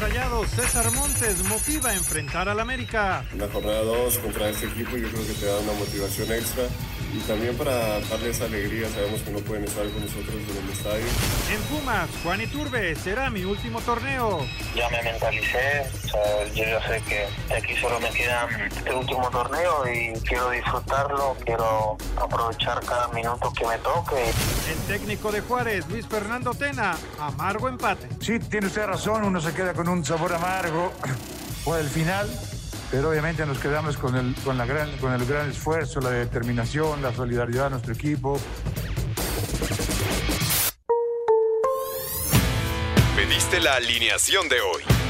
Rayados, César Montes motiva a enfrentar al América. En la jornada 2 contra este equipo yo creo que te da una motivación extra y también para darles alegría. Sabemos que no pueden estar con nosotros en el estadio. En Pumas, Juan Iturbe será mi último torneo. Ya me mentalicé, o sea, yo ya sé que aquí solo me queda este último torneo y quiero disfrutarlo, quiero aprovechar cada minuto que me toque. El técnico de Juárez, Luis Fernando Tena, amargo empate. Sí, tiene usted razón, uno se queda con un sabor amargo por el final, pero obviamente nos quedamos con el, con, la gran, con el gran esfuerzo, la determinación, la solidaridad de nuestro equipo. Pediste la alineación de hoy.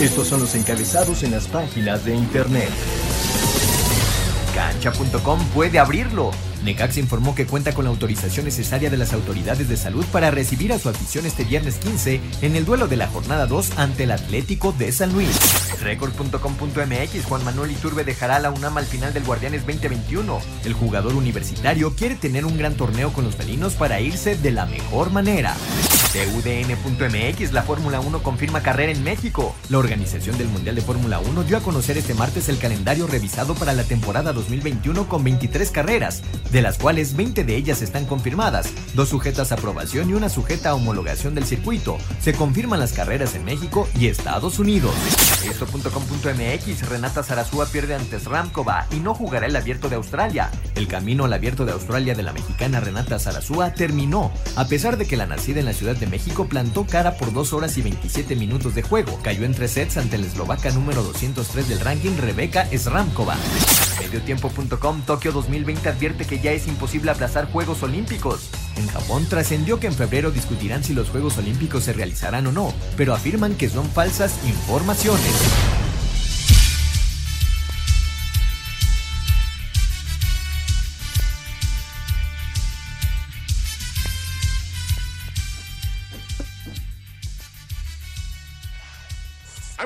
Estos son los encabezados en las páginas de internet. Cancha.com puede abrirlo. Necaxa informó que cuenta con la autorización necesaria de las autoridades de salud para recibir a su afición este viernes 15 en el duelo de la jornada 2 ante el Atlético de San Luis. Record.com.mx Juan Manuel Iturbe dejará la UNAM al final del Guardianes 2021. El jugador universitario quiere tener un gran torneo con los felinos para irse de la mejor manera. TUDN.mx La Fórmula 1 confirma carrera en México. La organización del Mundial de Fórmula 1 dio a conocer este martes el calendario revisado para la temporada 2021 con 23 carreras, de las cuales 20 de ellas están confirmadas, dos sujetas a aprobación y una sujeta a homologación del circuito. Se confirman las carreras en México y Estados Unidos. Renata Zarazúa pierde ante Ramkova y no jugará el Abierto de Australia. El camino al Abierto de Australia de la mexicana Renata Zarazúa terminó, a pesar de que la nacida en la Ciudad de México plantó cara por 2 horas y 27 minutos de juego. Cayó en tres sets ante la eslovaca número 203 del ranking Rebeca Sramkova. Mediotiempo.com Tokio 2020 advierte que ya es imposible aplazar Juegos Olímpicos. En Japón trascendió que en febrero discutirán si los Juegos Olímpicos se realizarán o no, pero afirman que son falsas informaciones.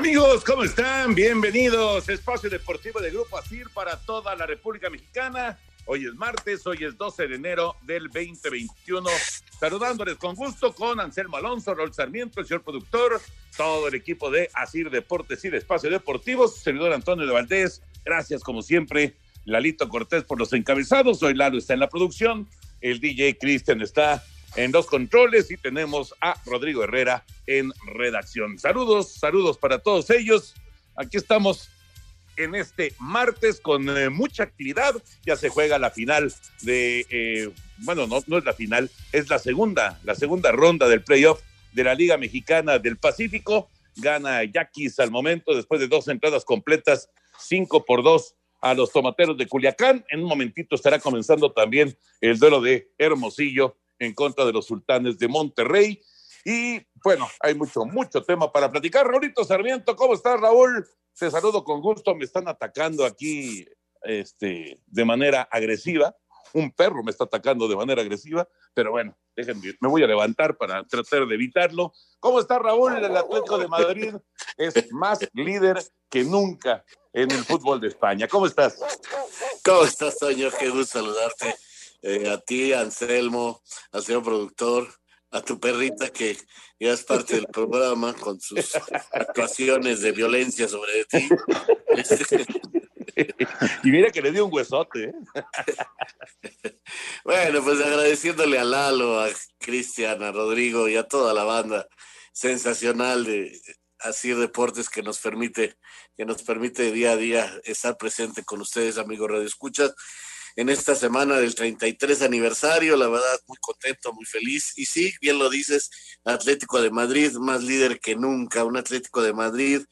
Amigos, ¿cómo están? Bienvenidos. Espacio Deportivo de Grupo ASIR para toda la República Mexicana. Hoy es martes, hoy es 12 de enero del 2021. Saludándoles con gusto con Anselmo Alonso, Raúl Sarmiento, el señor productor, todo el equipo de ASIR Deportes y Espacio Deportivo, su servidor Antonio de Valdés. Gracias, como siempre, Lalito Cortés por los encabezados. Hoy Lalo está en la producción, el DJ Cristian está en los controles y tenemos a Rodrigo Herrera en redacción. Saludos, saludos para todos ellos. Aquí estamos en este martes con eh, mucha actividad. Ya se juega la final de, eh, bueno, no, no es la final, es la segunda, la segunda ronda del playoff de la Liga Mexicana del Pacífico. Gana Yaquis al momento, después de dos entradas completas, cinco por dos a los tomateros de Culiacán. En un momentito estará comenzando también el duelo de Hermosillo en contra de los sultanes de Monterrey. Y bueno, hay mucho, mucho tema para platicar. Raulito Sarmiento, ¿cómo estás, Raúl? Te saludo con gusto. Me están atacando aquí este, de manera agresiva. Un perro me está atacando de manera agresiva, pero bueno, déjenme, me voy a levantar para tratar de evitarlo. ¿Cómo está Raúl? El Atlético de Madrid es más líder que nunca en el fútbol de España. ¿Cómo estás? ¿Cómo estás, Toño? Qué gusto saludarte. Eh, a ti, Anselmo, al señor productor, a tu perrita que ya es parte del programa con sus actuaciones de violencia sobre ti. y mira que le dio un huesote. ¿eh? bueno, pues agradeciéndole a Lalo, a Cristian, a Rodrigo y a toda la banda sensacional de Así Deportes que nos permite, que nos permite día a día estar presente con ustedes, amigos Radio Escuchas, en esta semana del 33 aniversario, la verdad, muy contento, muy feliz. Y sí, bien lo dices, Atlético de Madrid, más líder que nunca, un Atlético de Madrid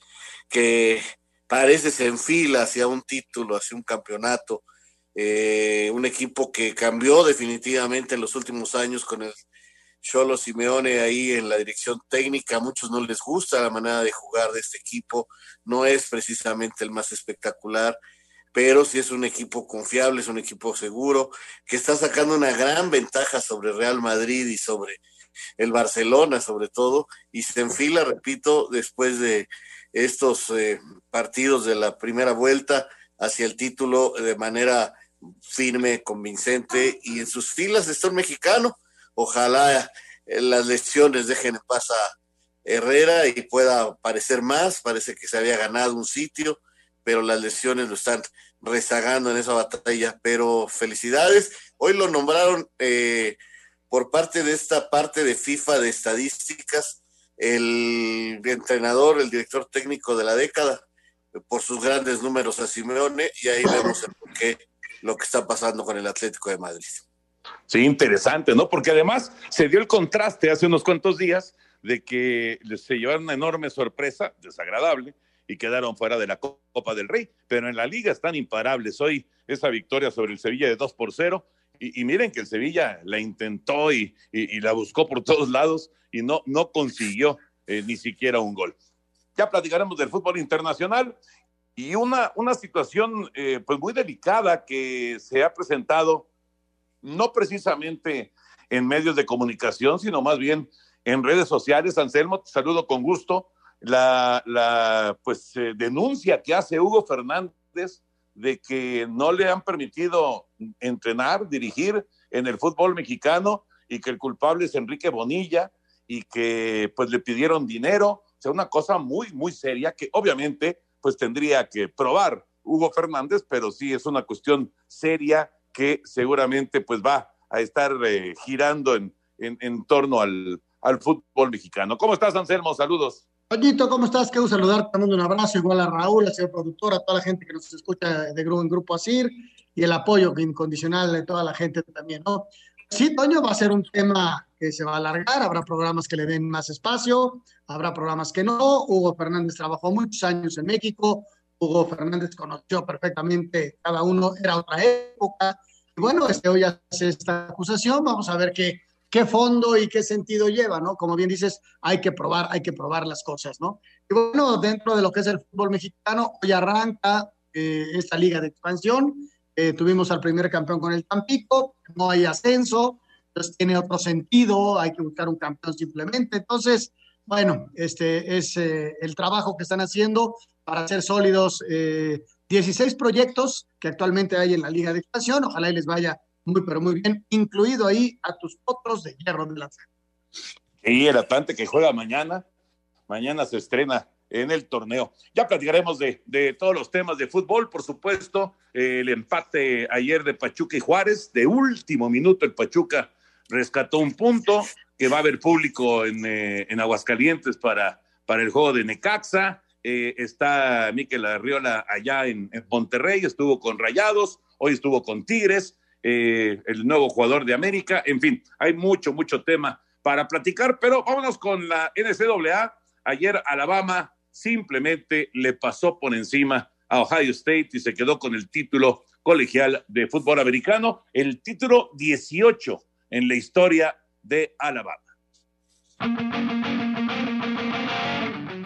que parece se enfila hacia un título, hacia un campeonato. Eh, un equipo que cambió definitivamente en los últimos años con el Cholo Simeone ahí en la dirección técnica. A muchos no les gusta la manera de jugar de este equipo, no es precisamente el más espectacular, pero sí es un equipo confiable, es un equipo seguro, que está sacando una gran ventaja sobre Real Madrid y sobre el Barcelona sobre todo, y se enfila, repito, después de estos eh, partidos de la primera vuelta hacia el título de manera firme, convincente, y en sus filas está un mexicano. Ojalá eh, las lesiones dejen en paz a Herrera y pueda aparecer más. Parece que se había ganado un sitio, pero las lesiones lo están rezagando en esa batalla. Pero felicidades. Hoy lo nombraron eh, por parte de esta parte de FIFA de estadísticas el entrenador, el director técnico de la década, por sus grandes números a Simeone, y ahí vemos el porqué lo que está pasando con el Atlético de Madrid. Sí, interesante, ¿no? Porque además se dio el contraste hace unos cuantos días de que se llevaron una enorme sorpresa, desagradable, y quedaron fuera de la Copa del Rey, pero en la liga están imparables. Hoy esa victoria sobre el Sevilla de 2 por 0, y, miren que el Sevilla la intentó y, la buscó por todos lados y no, no consiguió eh, ni siquiera un gol. Ya platicaremos del fútbol internacional y una, una situación eh, pues muy delicada que se ha presentado no precisamente en medios de comunicación, sino más bien en redes sociales. Anselmo, te saludo con gusto. La, la pues eh, denuncia que hace Hugo Fernández de que no le han permitido entrenar, dirigir en el fútbol mexicano y que el culpable es Enrique Bonilla y que pues le pidieron dinero, o sea, una cosa muy, muy seria que obviamente pues tendría que probar Hugo Fernández, pero sí es una cuestión seria que seguramente pues va a estar eh, girando en, en, en, torno al, al fútbol mexicano. ¿Cómo estás, Anselmo? Saludos. Toñito, ¿cómo estás? Gusto saludarte, te mando un abrazo, igual a Raúl, al señor productor, a toda la gente que nos escucha de grupo en Grupo Asir y el apoyo incondicional de toda la gente también, ¿no? Sí, Toño, va a ser un tema que se va a alargar, habrá programas que le den más espacio, habrá programas que no. Hugo Fernández trabajó muchos años en México, Hugo Fernández conoció perfectamente, cada uno era otra época. Y bueno, este, hoy hace esta acusación, vamos a ver qué, qué fondo y qué sentido lleva, ¿no? Como bien dices, hay que probar, hay que probar las cosas, ¿no? Y bueno, dentro de lo que es el fútbol mexicano, hoy arranca eh, esta liga de expansión. Eh, tuvimos al primer campeón con el Tampico, no hay ascenso, entonces tiene otro sentido, hay que buscar un campeón simplemente. Entonces, bueno, este es eh, el trabajo que están haciendo para ser sólidos. 16 proyectos que actualmente hay en la liga de expansión, ojalá y les vaya muy, pero muy bien, incluido ahí a tus otros de hierro de la Y el Atlante que juega mañana, mañana se estrena en el torneo. Ya platicaremos de, de todos los temas de fútbol, por supuesto, el empate ayer de Pachuca y Juárez, de último minuto el Pachuca rescató un punto, que va a haber público en, eh, en Aguascalientes para, para el juego de Necaxa. Eh, está Miquel Arriola allá en, en Monterrey, estuvo con Rayados, hoy estuvo con Tigres. Eh, el nuevo jugador de América, en fin, hay mucho, mucho tema para platicar, pero vámonos con la NCAA. Ayer Alabama simplemente le pasó por encima a Ohio State y se quedó con el título colegial de fútbol americano, el título 18 en la historia de Alabama.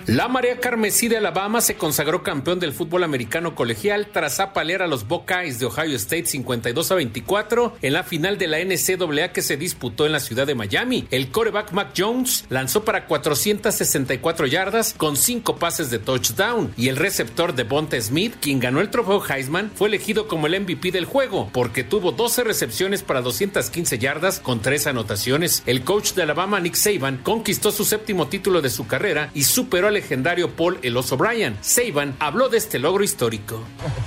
La María Carmesí de Alabama se consagró campeón del fútbol americano colegial tras apalear a los Buckeyes de Ohio State 52 a 24 en la final de la NCAA que se disputó en la ciudad de Miami. El coreback Mac Jones lanzó para 464 yardas con 5 pases de touchdown y el receptor de Bonte Smith, quien ganó el trofeo Heisman, fue elegido como el MVP del juego porque tuvo 12 recepciones para 215 yardas con 3 anotaciones. El coach de Alabama, Nick Saban, conquistó su séptimo título de su carrera y superó al legendario Paul El Oso Bryan. Saban habló de este logro histórico.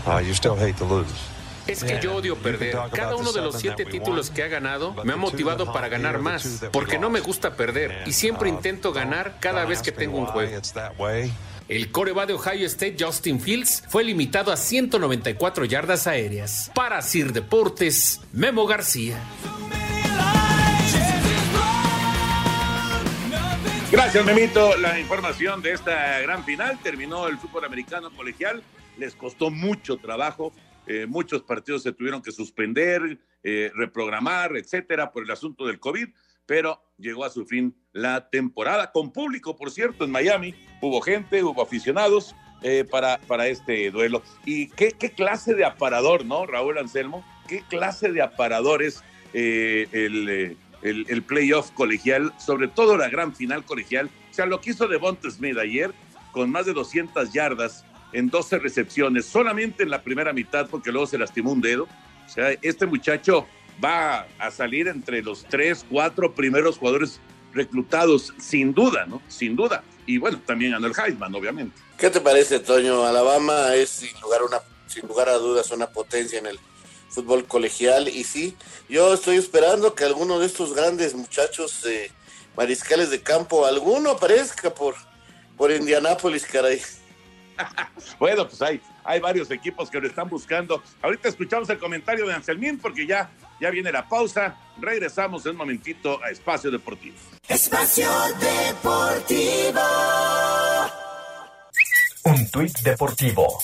Uh, you still hate to lose. Es que yo odio perder. Cada uno de los siete títulos que ha ganado me ha motivado para ganar más, porque no me gusta perder y siempre intento ganar cada vez que tengo un juego. El coreba de Ohio State, Justin Fields, fue limitado a 194 yardas aéreas. Para Sir Deportes, Memo García. Gracias, Memito. La información de esta gran final terminó el fútbol americano colegial. Les costó mucho trabajo. Eh, muchos partidos se tuvieron que suspender, eh, reprogramar, etcétera, por el asunto del COVID, pero llegó a su fin la temporada con público, por cierto, en Miami. Hubo gente, hubo aficionados eh, para, para este duelo. Y qué, clase de aparador, ¿no, Raúl Anselmo? ¿Qué clase de aparador es el el, el, playoff colegial, sobre todo la gran final colegial. O sea, lo que hizo Devonta Smith ayer, con más de 200 yardas en 12 recepciones, solamente en la primera mitad, porque luego se lastimó un dedo. O sea, este muchacho va a salir entre los tres, cuatro primeros jugadores reclutados, sin duda, ¿no? Sin duda. Y bueno, también ganó el Heisman, obviamente. ¿Qué te parece, Toño? Alabama es sin lugar, sin lugar a dudas una potencia en el fútbol colegial y sí, yo estoy esperando que alguno de estos grandes muchachos eh, mariscales de campo, alguno aparezca por, por Indianápolis, caray. bueno, pues hay, hay varios equipos que lo están buscando. Ahorita escuchamos el comentario de Anselmín porque ya, ya viene la pausa. Regresamos en un momentito a Espacio Deportivo. Espacio Deportivo. Un tuit deportivo.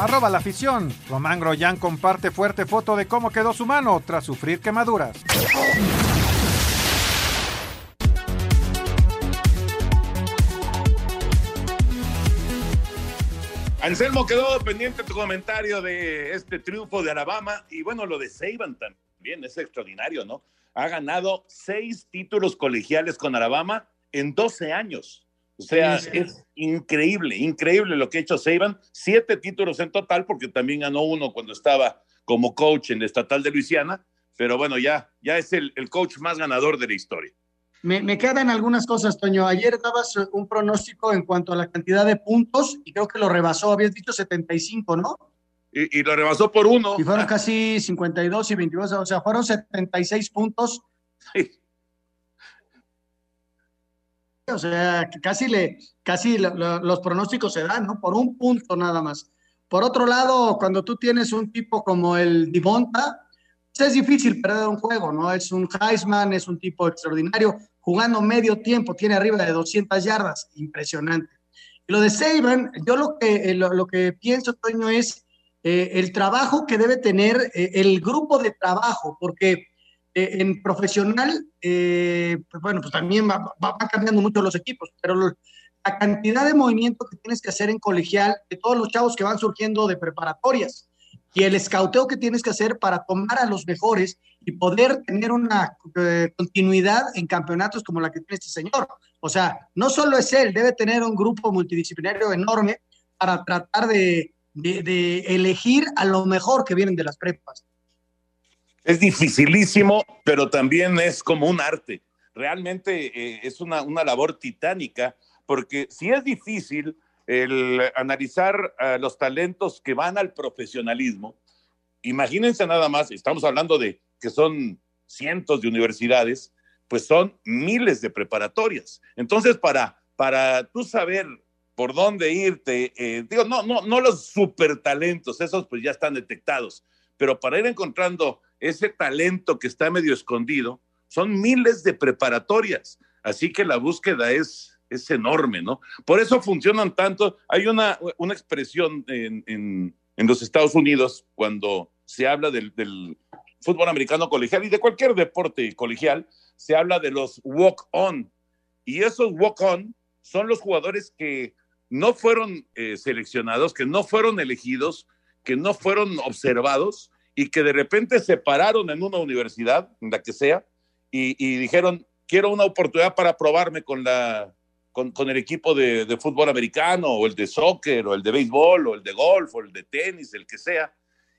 Arroba la afición. Román Groyan comparte fuerte foto de cómo quedó su mano tras sufrir quemaduras. Anselmo quedó pendiente tu comentario de este triunfo de Alabama y bueno, lo de Saban también es extraordinario, ¿no? Ha ganado seis títulos colegiales con Alabama en 12 años. O sea, es increíble, increíble lo que ha hecho Saban. Siete títulos en total, porque también ganó uno cuando estaba como coach en el estatal de Luisiana. Pero bueno, ya, ya es el, el coach más ganador de la historia. Me, me, quedan algunas cosas, Toño. Ayer dabas un pronóstico en cuanto a la cantidad de puntos y creo que lo rebasó. Habías dicho 75, ¿no? Y, y lo rebasó por uno. Y fueron casi 52 y 22, o sea, fueron 76 puntos. Sí. O sea, casi, le, casi los pronósticos se dan, ¿no? Por un punto nada más. Por otro lado, cuando tú tienes un tipo como el Divonta, pues es difícil perder un juego, ¿no? Es un Heisman, es un tipo extraordinario, jugando medio tiempo, tiene arriba de 200 yardas, impresionante. Lo de Saban, yo lo que, que pienso, Toño, es eh, el trabajo que debe tener eh, el grupo de trabajo, porque eh, en profesional, eh, pues bueno, pues también va, va, va, cambiando mucho los equipos, pero lo, la cantidad de movimiento que tienes que hacer en colegial, de todos los chavos que van surgiendo de preparatorias, y el escauteo que tienes que hacer para tomar a los mejores y poder tener una eh, continuidad en campeonatos como la que tiene este señor. O sea, no solo es él, debe tener un grupo multidisciplinario enorme para tratar de, de, de elegir a lo mejor que vienen de las prepas. Es dificilísimo, pero también es como un arte. Realmente eh, es una, una, labor titánica, porque si es difícil el analizar uh, los talentos que van al profesionalismo, imagínense nada más, estamos hablando de que son cientos de universidades, pues son miles de preparatorias. Entonces, para, para tú saber por dónde irte, eh, digo, no, no, no los super talentos, esos pues ya están detectados, pero para ir encontrando ese talento que está medio escondido, son miles de preparatorias. Así que la búsqueda es, es enorme, ¿no? Por eso funcionan tanto. Hay una, una expresión en, en, los Estados Unidos cuando se habla del, del, fútbol americano colegial y de cualquier deporte colegial, se habla de los walk-on. Y esos walk-on son los jugadores que no fueron eh, seleccionados, que no fueron elegidos, que no fueron observados y que de repente se pararon en una universidad, en la que sea, y, y dijeron, quiero una oportunidad para probarme con, la, con, con el equipo de, de, fútbol americano, o el de soccer, o el de béisbol, o el de golf, o el de tenis, el que sea,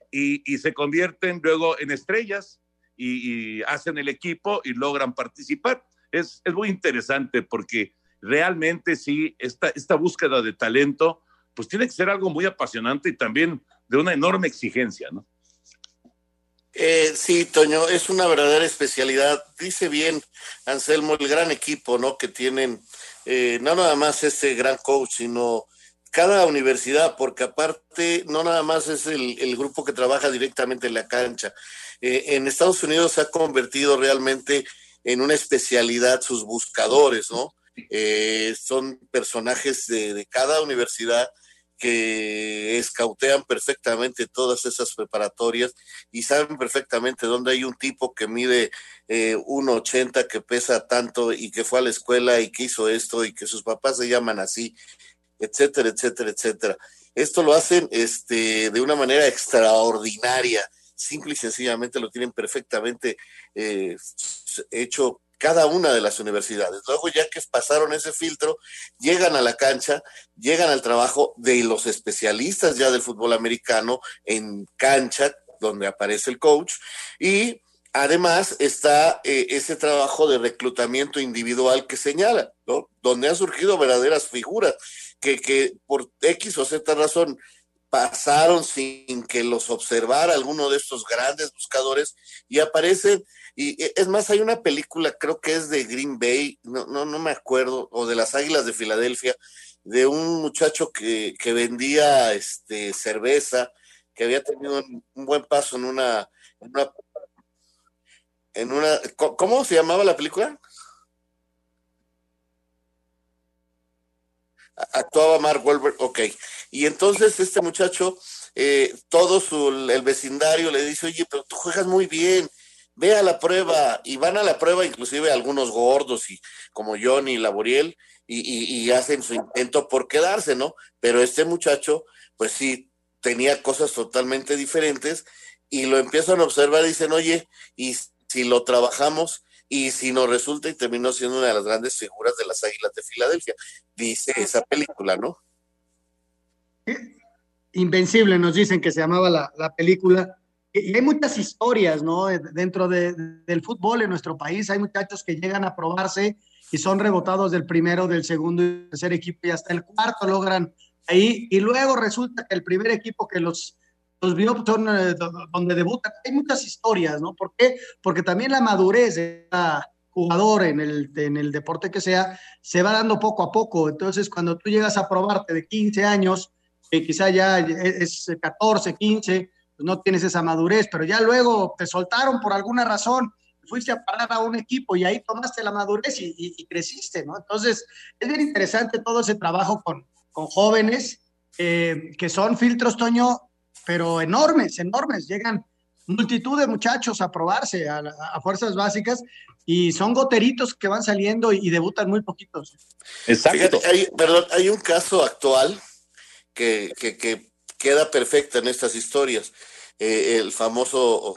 y, y se convierten luego en estrellas y, y, hacen el equipo y logran participar. Es, es muy interesante porque realmente sí, esta, esta búsqueda de talento, pues tiene que ser algo muy apasionante y también de una enorme exigencia, ¿no? Eh, sí, Toño, es una verdadera especialidad. Dice bien Anselmo, el gran equipo, ¿no? Que tienen, eh, no nada más ese gran coach, sino cada universidad, porque aparte no nada más es el, grupo que trabaja directamente en la cancha. Eh, en Estados Unidos se ha convertido realmente en una especialidad sus buscadores, ¿no? Eh, son personajes de, cada universidad que escautean perfectamente todas esas preparatorias y saben perfectamente dónde hay un tipo que mide eh, 1,80, que pesa tanto y que fue a la escuela y que hizo esto y que sus papás se llaman así etcétera, etcétera, etcétera. Esto lo hacen este, de una manera extraordinaria, simple y sencillamente lo tienen perfectamente eh, hecho cada una de las universidades. Luego, ya que pasaron ese filtro, llegan a la cancha, llegan al trabajo de los especialistas ya del fútbol americano en cancha, donde aparece el coach, y además está eh, ese trabajo de reclutamiento individual que señala, ¿no? Donde han surgido verdaderas figuras que, que por X o Z razón pasaron sin que los observara alguno de estos grandes buscadores y aparecen y es más hay una película creo que es de Green Bay no no no me acuerdo o de las Águilas de Filadelfia de un muchacho que, que vendía este cerveza que había tenido un, un buen paso en una, en una en una ¿cómo se llamaba la película? Actuaba Mark Wahlberg, ok. Y entonces este muchacho, eh, todo su, el vecindario le dice, oye, pero tú juegas muy bien, ve a la prueba, y van a la prueba inclusive algunos gordos, y como Johnny y, y, y hacen su intento por quedarse, ¿no? Pero este muchacho, pues sí, tenía cosas totalmente diferentes, y lo empiezan a observar y dicen, oye, y si lo trabajamos, y si nos resulta y terminó siendo una de las grandes figuras de las Águilas de Filadelfia, dice esa película, ¿no? Invencible, nos dicen que se llamaba la, la película. Y hay muchas historias, ¿no? Dentro de, del fútbol en nuestro país hay muchachos que llegan a probarse y son rebotados del primero, del segundo y tercer equipo y hasta el cuarto logran ahí. Y luego resulta que el primer equipo que los los vio son eh, donde debutan. Hay muchas historias, ¿no? ¿Por qué? Porque también la madurez de cada jugador en el, en el deporte que sea se va dando poco a poco. Entonces, cuando tú llegas a probarte de 15 años, que quizá ya es 14, 15, pues no tienes esa madurez, pero ya luego te soltaron por alguna razón, fuiste a parar a un equipo y ahí tomaste la madurez y, y, y creciste, ¿no? Entonces, es bien interesante todo ese trabajo con, con jóvenes eh, que son filtros, Toño, pero enormes, enormes. Llegan multitud de muchachos a probarse a, a, fuerzas básicas y son goteritos que van saliendo y, y debutan muy poquitos. Exacto. Fíjate, hay, perdón, hay un caso actual que, que, que, queda perfecta en estas historias. Eh, el famoso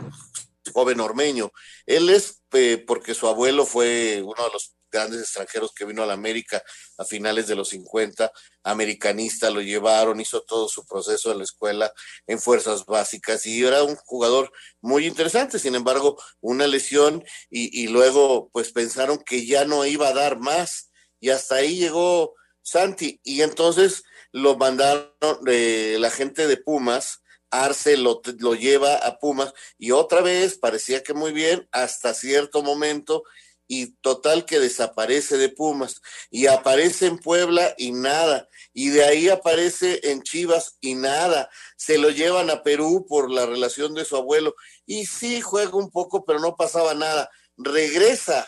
joven ormeño. Él es eh, porque su abuelo fue uno de los grandes extranjeros que vino a la América a finales de los 50, americanista, lo llevaron, hizo todo su proceso en la escuela en fuerzas básicas y era un jugador muy interesante, sin embargo, una lesión y, luego pues pensaron que ya no iba a dar más y hasta ahí llegó Santi. Y entonces lo mandaron eh, la gente de Pumas, Arce lo, lo, lleva a Pumas y otra vez parecía que muy bien hasta cierto momento y total que desaparece de Pumas. Y aparece en Puebla y nada. Y de ahí aparece en Chivas y nada. Se lo llevan a Perú por la relación de su abuelo. Y sí juega un poco pero no pasaba nada. Regresa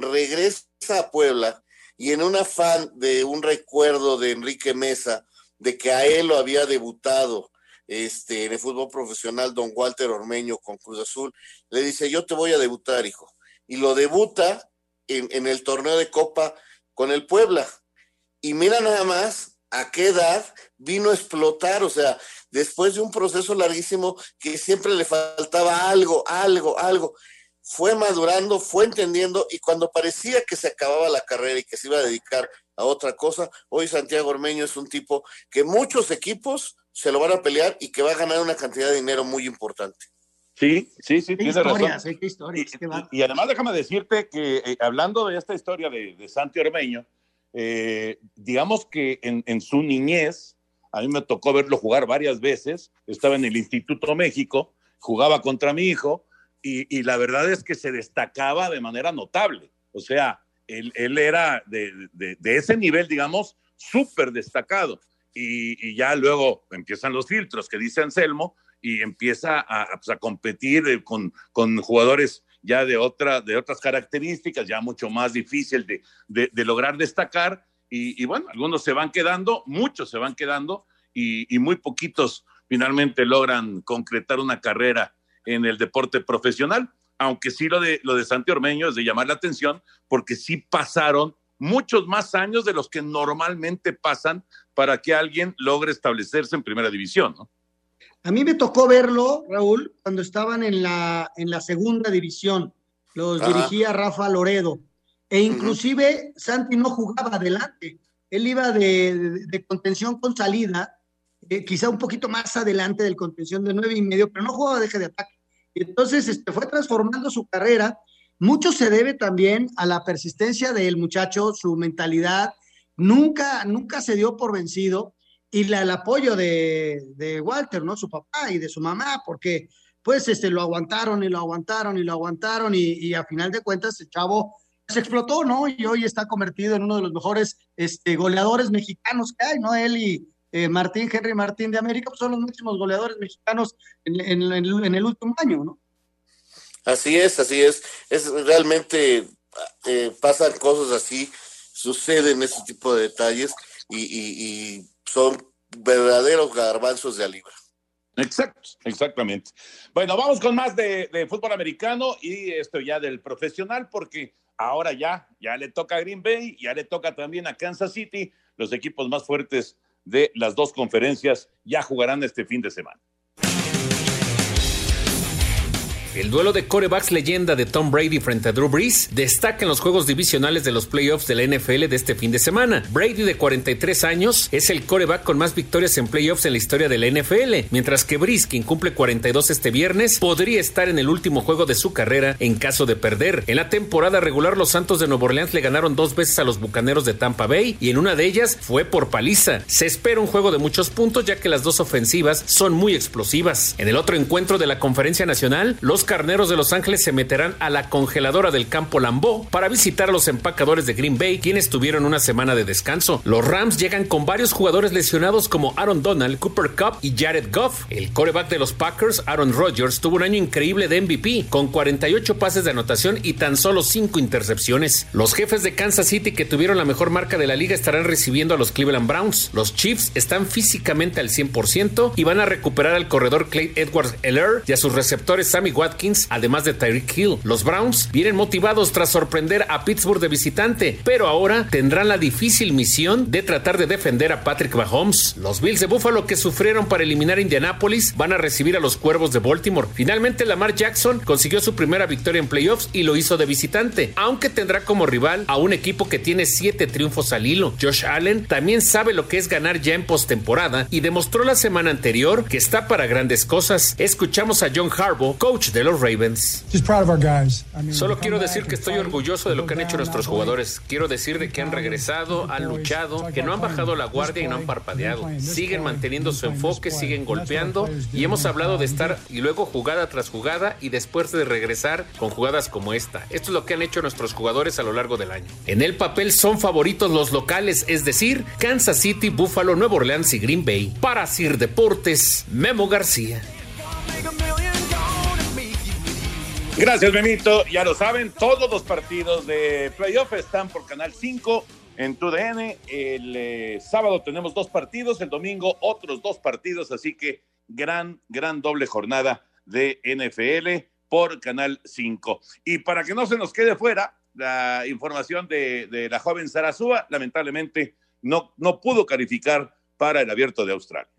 regresa a Puebla y en un afán de un recuerdo de Enrique Mesa de que a él lo había debutado este, en el fútbol profesional don Walter Ormeño con Cruz Azul, le dice, yo te voy a debutar, hijo. Y lo debuta en, el torneo de Copa con el Puebla. Y mira nada más a qué edad vino a explotar, o sea, después de un proceso larguísimo que siempre le faltaba algo, algo, algo, fue madurando, fue entendiendo y cuando parecía que se acababa la carrera y que se iba a dedicar a otra cosa, hoy Santiago Ormeño es un tipo que muchos equipos se lo van a pelear y que va a ganar una cantidad de dinero muy importante. Sí, sí, sí, tiene razón. ¿qué historias, y, y, y, además déjame decirte que eh, hablando de esta historia de, de Santi Ormeño, eh, digamos que en, en, su niñez, a mí me tocó verlo jugar varias veces, estaba en el Instituto México, jugaba contra mi hijo y, y la verdad es que se destacaba de manera notable. O sea, él, él era de, de, de, ese nivel, digamos, súper destacado. Y, y, ya luego empiezan los filtros que dice Anselmo y empieza a, pues, competir con, con, jugadores ya de, otra, de otras características, ya mucho más difícil de, lograr destacar. Y, bueno, algunos se van quedando, muchos se van quedando y, y muy poquitos finalmente logran concretar una carrera en el deporte profesional, aunque sí lo de, lo de Santi Ormeño es de llamar la atención, porque sí pasaron muchos más años de los que normalmente pasan para que alguien logre establecerse en primera división, ¿no? A mí me tocó verlo, Raúl, cuando estaban en la, en la segunda división. Los Ajá. dirigía Rafa Loredo. E inclusive uh -huh. Santi no jugaba adelante. Él iba de, de, de contención con salida, eh, quizá un poquito más adelante del contención de nueve y medio, pero no jugaba de eje de ataque. Y entonces este, fue transformando su carrera. Mucho se debe también a la persistencia del muchacho, su mentalidad. Nunca, nunca se dio por vencido y la, el apoyo de, de, Walter, ¿no? Su papá y de su mamá, porque pues este, lo aguantaron y lo aguantaron y lo aguantaron y, y a final de cuentas el chavo se explotó, ¿no? Y hoy está convertido en uno de los mejores este, goleadores mexicanos que hay, ¿no? Él y eh, Martín, Henry Martín de América, pues son los máximos goleadores mexicanos en, en, en, el último año, ¿no? Así es, así es. Es realmente eh, pasan cosas así, suceden ese tipo de detalles y, y, y son verdaderos garbanzos de libra. Exacto, exactamente. Bueno, vamos con más de, de, fútbol americano y esto ya del profesional, porque ahora ya, ya le toca a Green Bay, ya le toca también a Kansas City, los equipos más fuertes de las dos conferencias ya jugarán este fin de semana. El duelo de corebacks leyenda de Tom Brady frente a Drew Brees destaca en los juegos divisionales de los playoffs de la NFL de este fin de semana. Brady, de 43 años, es el coreback con más victorias en playoffs en la historia de la NFL, mientras que Brees, quien cumple 42 este viernes, podría estar en el último juego de su carrera en caso de perder. En la temporada regular, los Santos de Nueva Orleans le ganaron dos veces a los Bucaneros de Tampa Bay y en una de ellas fue por paliza. Se espera un juego de muchos puntos ya que las dos ofensivas son muy explosivas. En el otro encuentro de la Conferencia Nacional, los carneros de Los Ángeles se meterán a la congeladora del campo Lambeau para visitar a los empacadores de Green Bay, quienes tuvieron una semana de descanso. Los Rams llegan con varios jugadores lesionados como Aaron Donald, Cooper Cup y Jared Goff. El coreback de los Packers, Aaron Rodgers, tuvo un año increíble de MVP, con 48 pases de anotación y tan solo 5 intercepciones. Los jefes de Kansas City, que tuvieron la mejor marca de la liga, estarán recibiendo a los Cleveland Browns. Los Chiefs están físicamente al 100% y van a recuperar al corredor Clay Edwards Heller y a sus receptores Sammy Watkins además de Tyreek Hill. Los Browns vienen motivados tras sorprender a Pittsburgh de visitante, pero ahora tendrán la difícil misión de tratar de defender a Patrick Mahomes. Los Bills de Buffalo que sufrieron para eliminar a Indianapolis van a recibir a los Cuervos de Baltimore. Finalmente Lamar Jackson consiguió su primera victoria en playoffs y lo hizo de visitante, aunque tendrá como rival a un equipo que tiene siete triunfos al hilo. Josh Allen también sabe lo que es ganar ya en postemporada y demostró la semana anterior que está para grandes cosas. Escuchamos a John Harbaugh, coach de los Ravens. Solo quiero decir que estoy orgulloso de lo que han hecho nuestros jugadores. Quiero decir de que han regresado, han luchado, que no han bajado la guardia y no han parpadeado. Siguen manteniendo su enfoque, siguen golpeando y hemos hablado de estar y luego jugada tras jugada y después de regresar con jugadas como esta. Esto es lo que han hecho nuestros jugadores a lo largo del año. En el papel son favoritos los locales, es decir, Kansas City, Buffalo, Nueva Orleans y Green Bay. Para Sir Deportes, Memo García. Gracias, Memito. Ya lo saben, todos los partidos de playoff están por Canal 5 en TUDN. El eh, sábado tenemos dos partidos, el domingo otros dos partidos, así que gran, gran doble jornada de NFL por Canal 5. Y para que no se nos quede fuera la información de, de la joven Sarazúa, lamentablemente no, no pudo calificar para el abierto de Australia.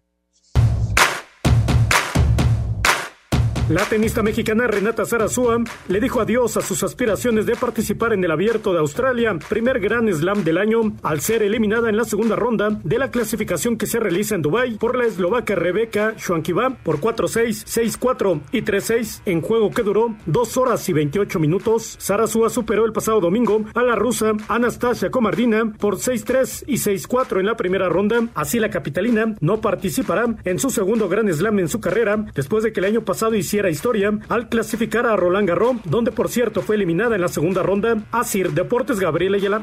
La tenista mexicana Renata Zarazúa le dijo adiós a sus aspiraciones de participar en el Abierto de Australia, primer Gran Slam del año, al ser eliminada en la segunda ronda de la clasificación que se realiza en Dubái por la eslovaca Rebeca Schwankivá por 4-6, 6-4 y 3-6 en juego que duró 2 horas y 28 minutos. Zarazúa superó el pasado domingo a la rusa Anastasia Komardina por 6-3 y 6-4 en la primera ronda. Así la capitalina no participará en su segundo Gran Slam en su carrera después de que el año pasado hiciera historia al clasificar a Roland Garros, donde por cierto fue eliminada en la segunda ronda. Asir Deportes Gabriel Ayala.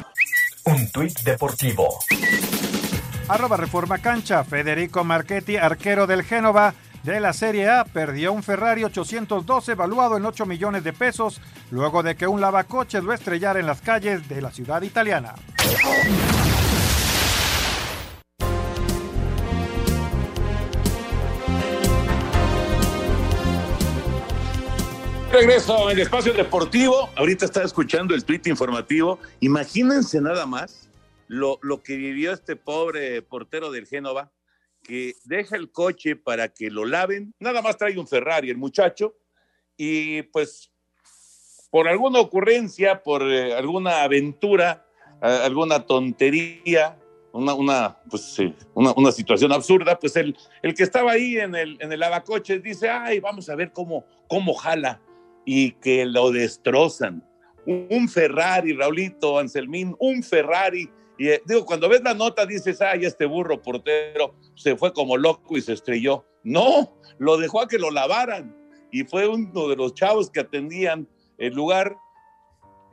Un tuit deportivo. Arroba Reforma Cancha. Federico Marchetti, arquero del Génova de la Serie A, perdió un Ferrari 812 valuado en 8 millones de pesos luego de que un lavacoches lo estrellara en las calles de la ciudad italiana. Regreso en el espacio deportivo. Ahorita estaba escuchando el tweet informativo. Imagínense nada más lo, lo que vivió este pobre portero del Génova, que deja el coche para que lo laven. Nada más trae un Ferrari el muchacho. Y pues por alguna ocurrencia, por eh, alguna aventura, eh, alguna tontería, una, una, pues, sí, una, una situación absurda, pues el, el que estaba ahí en el, en el lavacoches dice, ay, vamos a ver cómo, cómo jala y que lo destrozan. Un Ferrari, Raulito, Anselmín, un Ferrari. Y eh, digo, cuando ves la nota dices, ay, este burro portero se fue como loco y se estrelló. No, lo dejó a que lo lavaran. Y fue uno de los chavos que atendían el lugar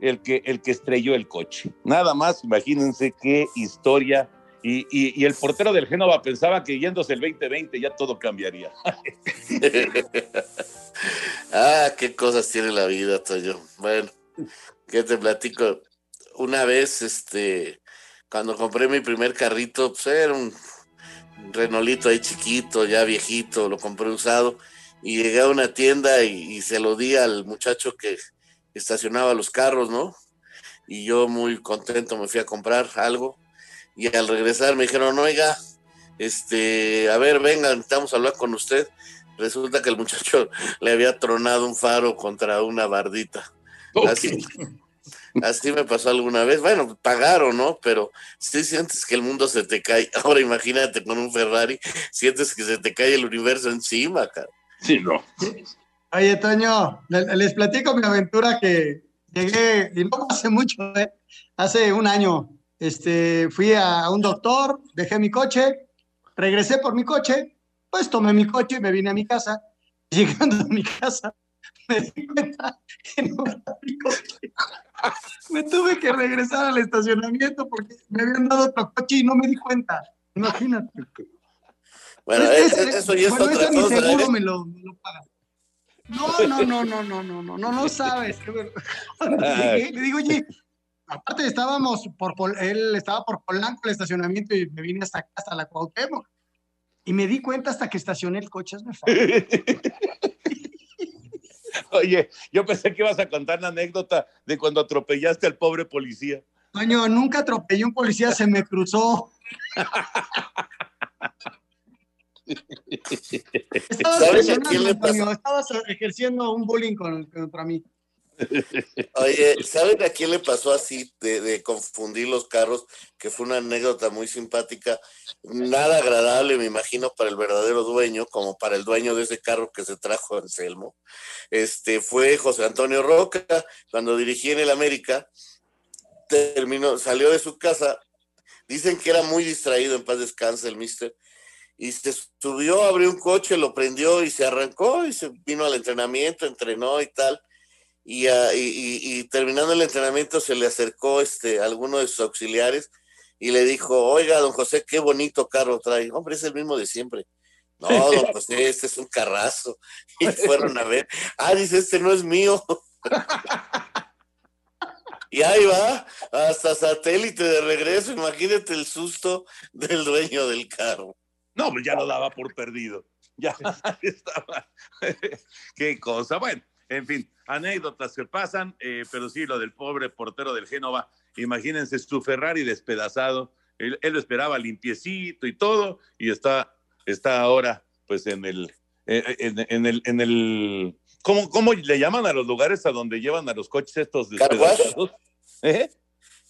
el que, el que estrelló el coche. Nada más, imagínense qué historia. Y, y, y el portero del Génova pensaba que yéndose el 2020 ya todo cambiaría. Ah, qué cosas tiene la vida, Toño. Bueno, ¿qué te platico? Una vez, este, cuando compré mi primer carrito, pues era un Renolito ahí chiquito, ya viejito, lo compré usado, y llegué a una tienda y, y se lo di al muchacho que estacionaba los carros, ¿no? Y yo muy contento me fui a comprar algo, y al regresar me dijeron, oiga, este, a ver, venga, necesitamos hablar con usted resulta que el muchacho le había tronado un faro contra una bardita. Así, así me pasó alguna vez. Bueno, pagaron, ¿no? Pero si sientes que el mundo se te cae. Ahora imagínate con un Ferrari, sientes que se te cae el universo encima, cara. Sí, no. Oye, Toño, les platico mi aventura que llegué, y no hace mucho, ¿eh? hace un año. Este, fui a un doctor, dejé mi coche, regresé por mi coche, pues tomé mi coche y me vine a mi casa. Llegando a mi casa, me di cuenta que no era mi coche. Me tuve que regresar al estacionamiento porque me habían dado otro coche y no me di cuenta. Imagínate. Bueno, Es- es- es- eso ya bueno, mi seguro ¿eh? me lo, me lo paga. No, no, no, no, no, no, no, no, no sabes. le digo, oye, aparte estábamos por, él estaba por Polanco el estacionamiento y me vine hasta acá, hasta la Cuauhtémoc. Y me di cuenta hasta que estacioné el coche, favor. Oye, yo pensé que ibas a contar la anécdota de cuando atropellaste al pobre policía. Coño, nunca atropellé un policía, se me cruzó. Estabas ¿Sabes a quién le Antonio, estabas ejerciendo un bullying con- contra mí. Oye, ¿saben a quién le pasó así de, confundir los carros? Que fue una anécdota muy simpática, nada agradable, me imagino, para el verdadero dueño, como para el dueño de ese carro que se trajo Anselmo. Este fue José Antonio Roca, cuando dirigía en el América, terminó, salió de su casa, dicen que era muy distraído, en paz descanse el mister, y se subió, abrió un coche, lo prendió y se arrancó y se vino al entrenamiento, entrenó y tal y, ah, y- y- y terminando el entrenamiento se le acercó este alguno de sus auxiliares y le dijo, oiga, don José, qué bonito carro trae. Hombre, es el mismo de siempre. No, don José, este es un carrazo. Y fueron a ver. Ah, dice, este no es mío. Y ahí va, hasta satélite de regreso. Imagínate el susto del dueño del carro. No, pues ya lo daba por perdido. Ya estaba. Qué cosa. Bueno, en fin, anécdotas que pasan, eh, pero sí, lo del pobre portero del Génova. Imagínense su Ferrari despedazado. Él, él lo esperaba limpiecito y todo, y está, está ahora, pues, en el, eh, en, en el, en el, ¿Cómo, ¿Cómo le llaman a los lugares a donde llevan a los coches estos ¿Carwash? ¿Eh?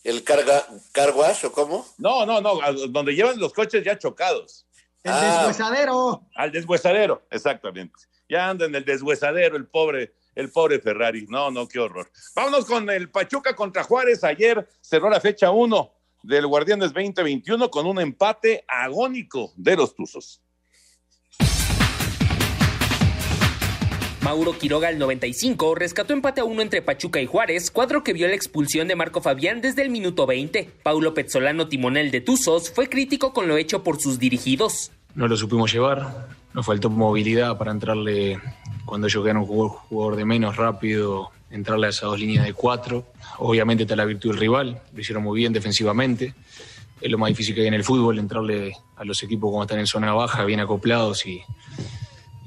¿El carga, carwash o cómo? No, no, no, a donde llevan los coches ya chocados. El Ah. deshuesadero. Al deshuesadero, exactamente. Ya anda en el deshuesadero el pobre, el pobre Ferrari. No, no, qué horror. Vámonos con el Pachuca contra Juárez. Ayer cerró la fecha 1 del Guardianes 2021 con un empate agónico de los Tuzos. Mauro Quiroga al 95 rescató empate a uno entre Pachuca y Juárez, cuadro que vio la expulsión de Marco Fabián desde el minuto 20. Paulo Pezzolano, timonel de Tuzos, fue crítico con lo hecho por sus dirigidos. no lo supimos llevar, nos faltó movilidad para entrarle, cuando ellos quedaron un jugador, de menos rápido, entrarle a esas dos líneas de cuatro. Obviamente está la virtud del rival, lo hicieron muy bien defensivamente. Es lo más difícil que hay en el fútbol, entrarle a los equipos cuando están en zona baja, bien acoplados y,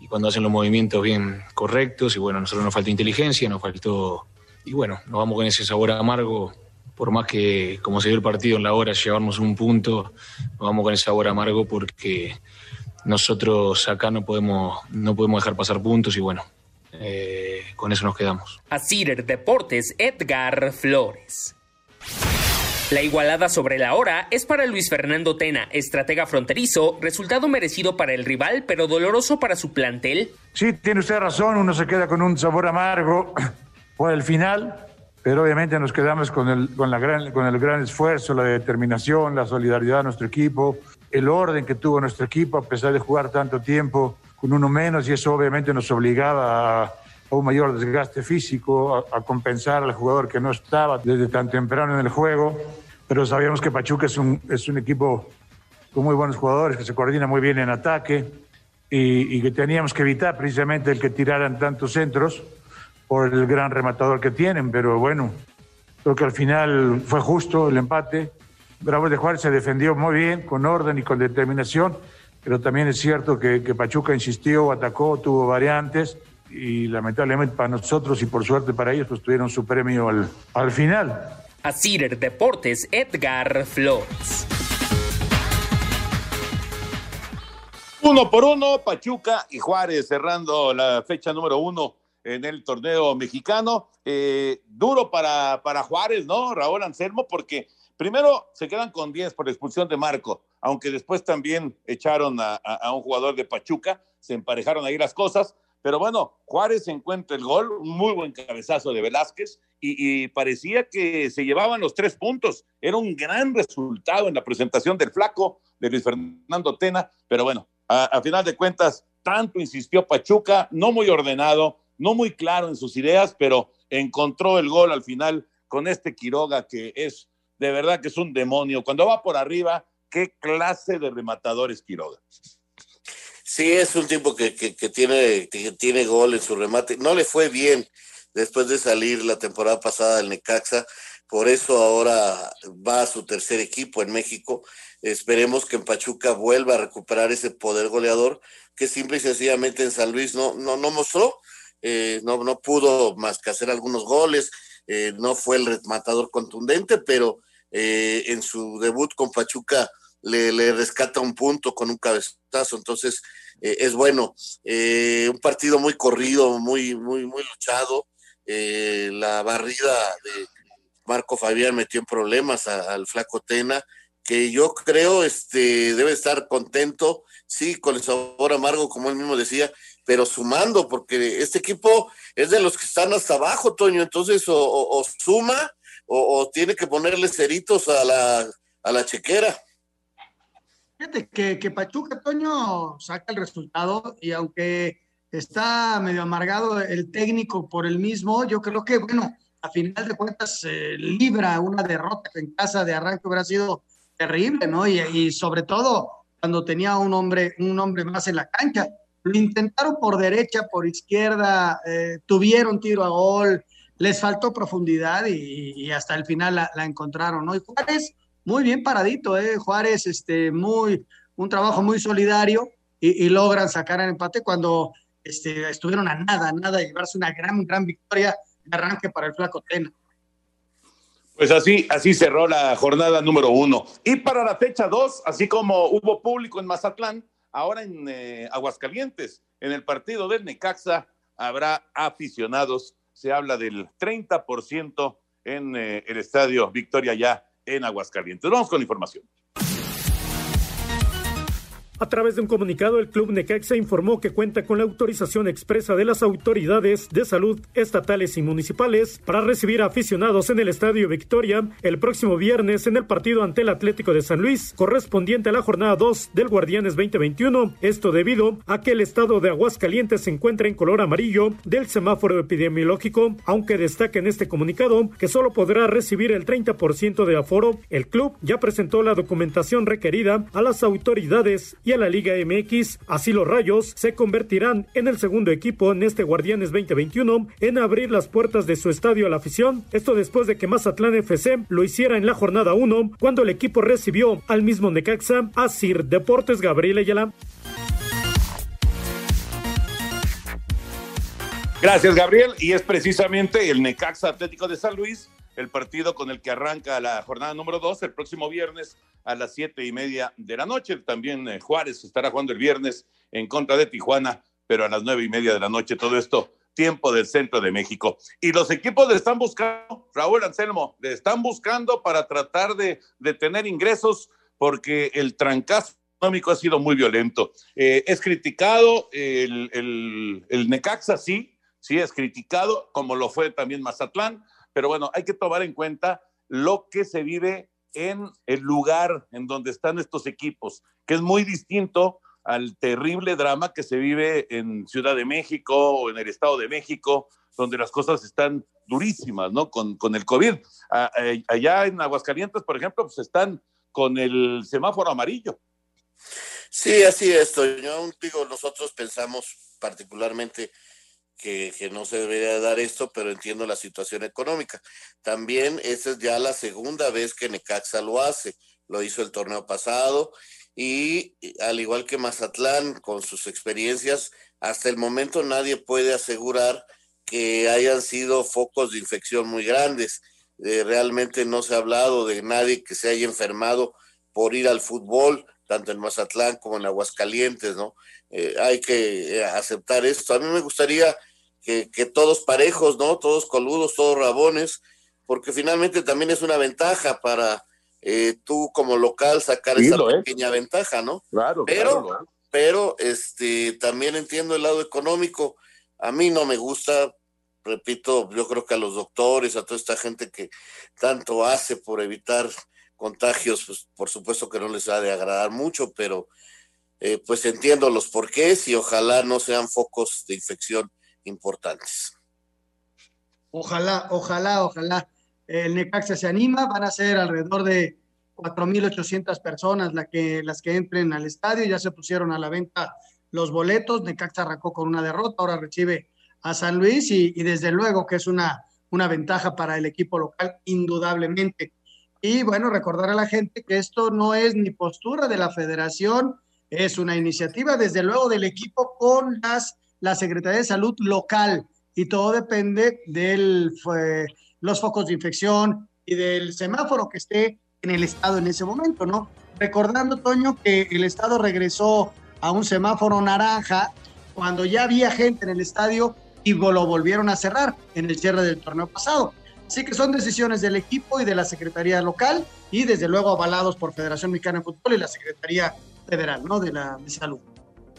y cuando hacen los movimientos bien correctos. Y bueno, a nosotros nos faltó inteligencia, nos faltó... Y bueno, nos vamos con ese sabor amargo por más que como se dio el partido en la hora llevarnos un punto, nos vamos con ese sabor amargo porque nosotros acá no podemos, no podemos dejar pasar puntos y bueno, eh, con eso nos quedamos. A Cider Deportes, Edgar Flores. La igualada sobre la hora es para Luis Fernando Tena, estratega fronterizo, resultado merecido para el rival, pero doloroso para su plantel. Sí, tiene usted razón, uno se queda con un sabor amargo por el final, pero obviamente nos quedamos con el, con, la gran, con el gran esfuerzo, la determinación, la solidaridad de nuestro equipo, el orden que tuvo nuestro equipo a pesar de jugar tanto tiempo con uno menos y eso obviamente nos obligaba a, un mayor desgaste físico, a, a, compensar al jugador que no estaba desde tan temprano en el juego, pero sabíamos que Pachuca es un, es un equipo con muy buenos jugadores, que se coordina muy bien en ataque y, y que teníamos que evitar precisamente el que tiraran tantos centros por el gran rematador que tienen, pero bueno, creo que al final fue justo el empate. Bravos de Juárez se defendió muy bien, con orden y con determinación, pero también es cierto que, que Pachuca insistió, atacó, tuvo variantes y lamentablemente para nosotros y por suerte para ellos, pues tuvieron su premio al, al final. A Cider Deportes, Edgar Flores. Uno por uno, Pachuca y Juárez cerrando la fecha número uno en el torneo mexicano. Eh, duro para, para Juárez, ¿no? Raúl Anselmo, porque primero se quedan con 10 por expulsión de Marco, aunque después también echaron a, un jugador de Pachuca, se emparejaron ahí las cosas. Pero bueno, Juárez encuentra el gol, un muy buen cabezazo de Velázquez, y, y parecía que se llevaban los tres puntos. Era un gran resultado en la presentación del flaco de Luis Fernando Tena, pero bueno, a, a final de cuentas, tanto insistió Pachuca, no muy ordenado, no muy claro en sus ideas, pero encontró el gol al final con este Quiroga que es de verdad que es un demonio. Cuando va por arriba, qué clase de rematador es Quiroga. Sí, es un tipo que, que, tiene, que tiene gol en su remate. No le fue bien después de salir la temporada pasada del Necaxa, por eso ahora va a su tercer equipo en México. Esperemos que en Pachuca vuelva a recuperar ese poder goleador que simple y sencillamente en San Luis no, no, no mostró eh, no, no pudo más que hacer algunos goles, eh, no fue el rematador contundente, pero eh, en su debut con Pachuca le, le, rescata un punto con un cabezazo, entonces es bueno. un partido muy corrido, muy, muy, muy luchado. la barrida de Marco Fabián metió en problemas al flaco Tena, que yo creo este, debe estar contento, sí, con el sabor amargo, como él mismo decía, pero sumando, porque este equipo es de los que están hasta abajo, Toño, entonces o, o suma o, o, tiene que ponerle ceritos a la, a la chequera. Fíjate que, que Pachuca, Toño, saca el resultado y aunque está medio amargado el técnico por el mismo, yo creo que, bueno, a final de cuentas eh, libra una derrota que en casa de arranque hubiera sido terrible, ¿no? Y, y sobre todo cuando tenía un hombre, un hombre más en la cancha lo intentaron por derecha, por izquierda, eh, tuvieron tiro a gol, les faltó profundidad y, hasta el final la, encontraron, ¿no? Y Juárez, muy bien paradito, ¿eh? Juárez, este, muy, un trabajo muy solidario y, y logran sacar el empate cuando este, estuvieron a nada, a nada de llevarse una gran, gran victoria de arranque para el Flaco Tena. Pues así, así cerró la jornada número uno. Y para la fecha dos, así como hubo público en Mazatlán, ahora en eh, Aguascalientes, en el partido del Necaxa habrá aficionados. Se habla del 30% en eh, el estadio Victoria ya en Aguascalientes. Vamos con la información. A través de un comunicado, el Club Necaxa informó que cuenta con la autorización expresa de las autoridades de salud estatales y municipales para recibir aficionados en el Estadio Victoria el próximo viernes en el partido ante el Atlético de San Luis, correspondiente a la jornada 2 del Guardianes 2021. Esto debido a que el estado de Aguascalientes se encuentra en color amarillo del semáforo epidemiológico, aunque destaca en este comunicado que solo podrá recibir el 30% de aforo. El club ya presentó la documentación requerida a las autoridades y la Liga MX. Así los Rayos se convertirán en el segundo equipo en este Guardianes 2021 en abrir las puertas de su estadio a la afición. Esto después de que Mazatlán FC lo hiciera en la jornada 1 cuando el equipo recibió al mismo Necaxa a Sir Deportes Gabriel Ayala. Gracias, Gabriel. Y es precisamente el Necaxa Atlético de San Luis, el partido con el que arranca la jornada número 2 el próximo viernes a las siete y media de la noche. También eh, Juárez estará jugando el viernes en contra de Tijuana, pero a las nueve y media de la noche. Todo esto, tiempo del centro de México. Y los equipos le están buscando, Raúl Anselmo, le están buscando para tratar de, de tener ingresos porque el trancazo económico ha sido muy violento. Eh, es criticado el, el, el Necaxa, sí, sí es criticado, como lo fue también Mazatlán, pero bueno, hay que tomar en cuenta lo que se vive en el lugar en donde están estos equipos, que es muy distinto al terrible drama que se vive en Ciudad de México o en el Estado de México, donde las cosas están durísimas, ¿no? Con, con el COVID. allá en Aguascalientes, por ejemplo, pues están con el semáforo amarillo. Sí, así es, Yo digo, nosotros pensamos particularmente que, no se debería dar esto, pero entiendo la situación económica. También esa es ya la segunda vez que Necaxa lo hace. Lo hizo el torneo pasado y al igual que Mazatlán, con sus experiencias, hasta el momento nadie puede asegurar que hayan sido focos de infección muy grandes. Eh, realmente no se ha hablado de nadie que se haya enfermado por ir al fútbol, tanto en Mazatlán como en Aguascalientes, ¿no? Eh, hay que eh, aceptar esto. A mí me gustaría que, que, todos parejos, ¿no? Todos coludos, todos rabones, porque finalmente también es una ventaja para eh, tú como local sacar sí, esa pequeña ventaja, ¿no? Claro, pero, claro. pero este también entiendo el lado económico. A mí no me gusta, repito, yo creo que a los doctores, a toda esta gente que tanto hace por evitar contagios, pues por supuesto que no les ha de agradar mucho, pero eh, pues entiendo los porqués y ojalá no sean focos de infección importantes. Ojalá, ojalá, ojalá. El Necaxa se anima, van a ser alrededor de 4.800 personas la que, las que entren al estadio, ya se pusieron a la venta los boletos, Necaxa arrancó con una derrota, ahora recibe a San Luis y, y desde luego que es una, una ventaja para el equipo local, indudablemente. Y bueno, recordar a la gente que esto no es ni postura de la federación, es una iniciativa desde luego del equipo con las, la Secretaría de Salud local y todo depende de los focos de infección y del semáforo que esté en el estado en ese momento, ¿no? Recordando, Toño, que el estado regresó a un semáforo naranja cuando ya había gente en el estadio y lo volvieron a cerrar en el cierre del torneo pasado. Así que son decisiones del equipo y de la Secretaría local y desde luego avalados por Federación Mexicana de Fútbol y la Secretaría Federal, ¿no? De la de salud.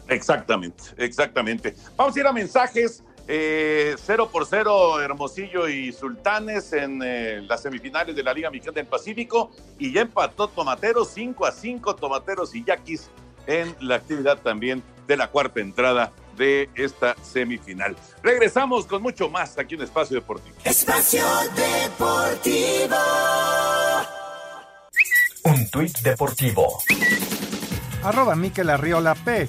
Exactamente, exactamente. Vamos a ir a mensajes. Eh, cero por cero, Hermosillo y Sultanes en eh, las semifinales de la Liga Mexicana del Pacífico. Y ya empató Tomateros 5 a 5, Tomateros y Yaquis en la actividad también de la cuarta entrada de esta semifinal. Regresamos con mucho más aquí en Espacio Deportivo. Espacio Deportivo. Un tuit deportivo. Arroba Miquel Arriola P.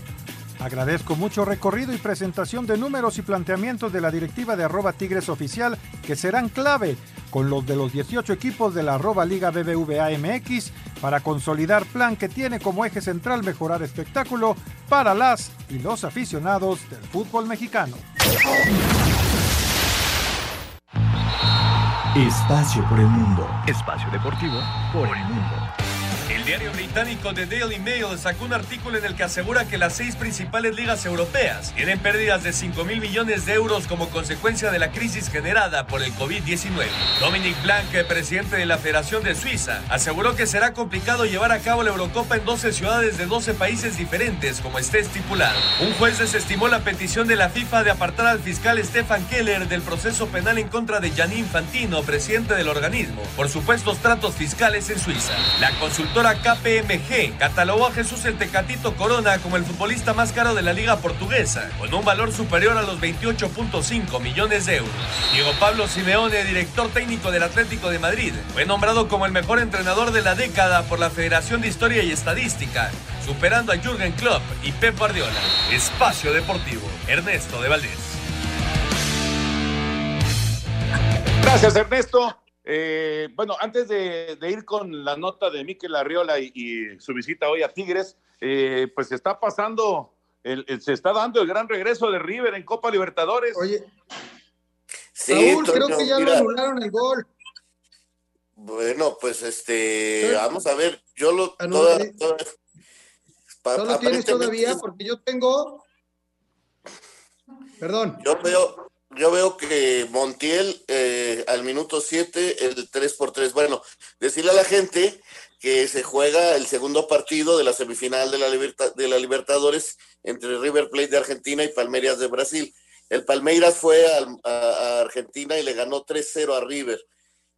Agradezco mucho recorrido y presentación de números y planteamientos de la directiva de arroba Tigres Oficial que serán clave con los de los 18 equipos de la arroba Liga BBVA MX para consolidar plan que tiene como eje central mejorar espectáculo para las y los aficionados del fútbol mexicano. Espacio por el mundo. Espacio deportivo por el mundo. Diario británico The Daily Mail sacó un artículo en el que asegura que las seis principales ligas europeas tienen pérdidas de 5 mil millones de euros como consecuencia de la crisis generada por el COVID-19. Dominic Blanc, presidente de la Federación de Suiza, aseguró que será complicado llevar a cabo la Eurocopa en 12 ciudades de 12 países diferentes como esté estipulado. Un juez desestimó la petición de la FIFA de apartar al fiscal Stefan Keller del proceso penal en contra de Gianni Infantino, presidente del organismo, por supuestos tratos fiscales en Suiza. La consultora KPMG catalogó a Jesús el Tecatito Corona como el futbolista más caro de la liga portuguesa, con un valor superior a los 28.5 millones de euros. Diego Pablo Simeone, director técnico del Atlético de Madrid, fue nombrado como el mejor entrenador de la década por la Federación de Historia y Estadística, superando a Jürgen Klopp y Pep Guardiola. Espacio Deportivo, Ernesto de Valdés. Gracias, Ernesto. Eh, bueno, antes de, de, ir con la nota de Miquel Arriola y, y su visita hoy a Tigres, eh, pues está pasando, el, el, se está dando el gran regreso de River en Copa Libertadores. Oye, Sí, Raúl, creo que ya mira. lo anularon el gol. Bueno, pues este, vamos a ver, yo lo toda- sí. toda- pa- ¿No lo tienes todavía? Porque yo tengo. Perdón. Yo veo, yo veo que Montiel eh, al minuto 7, el 3 por 3. Bueno, decirle a la gente que se juega el segundo partido de la semifinal de la, Liberta- de la Libertadores entre River Plate de Argentina y Palmeiras de Brasil. El Palmeiras fue a, a Argentina y le ganó 3-0 a River.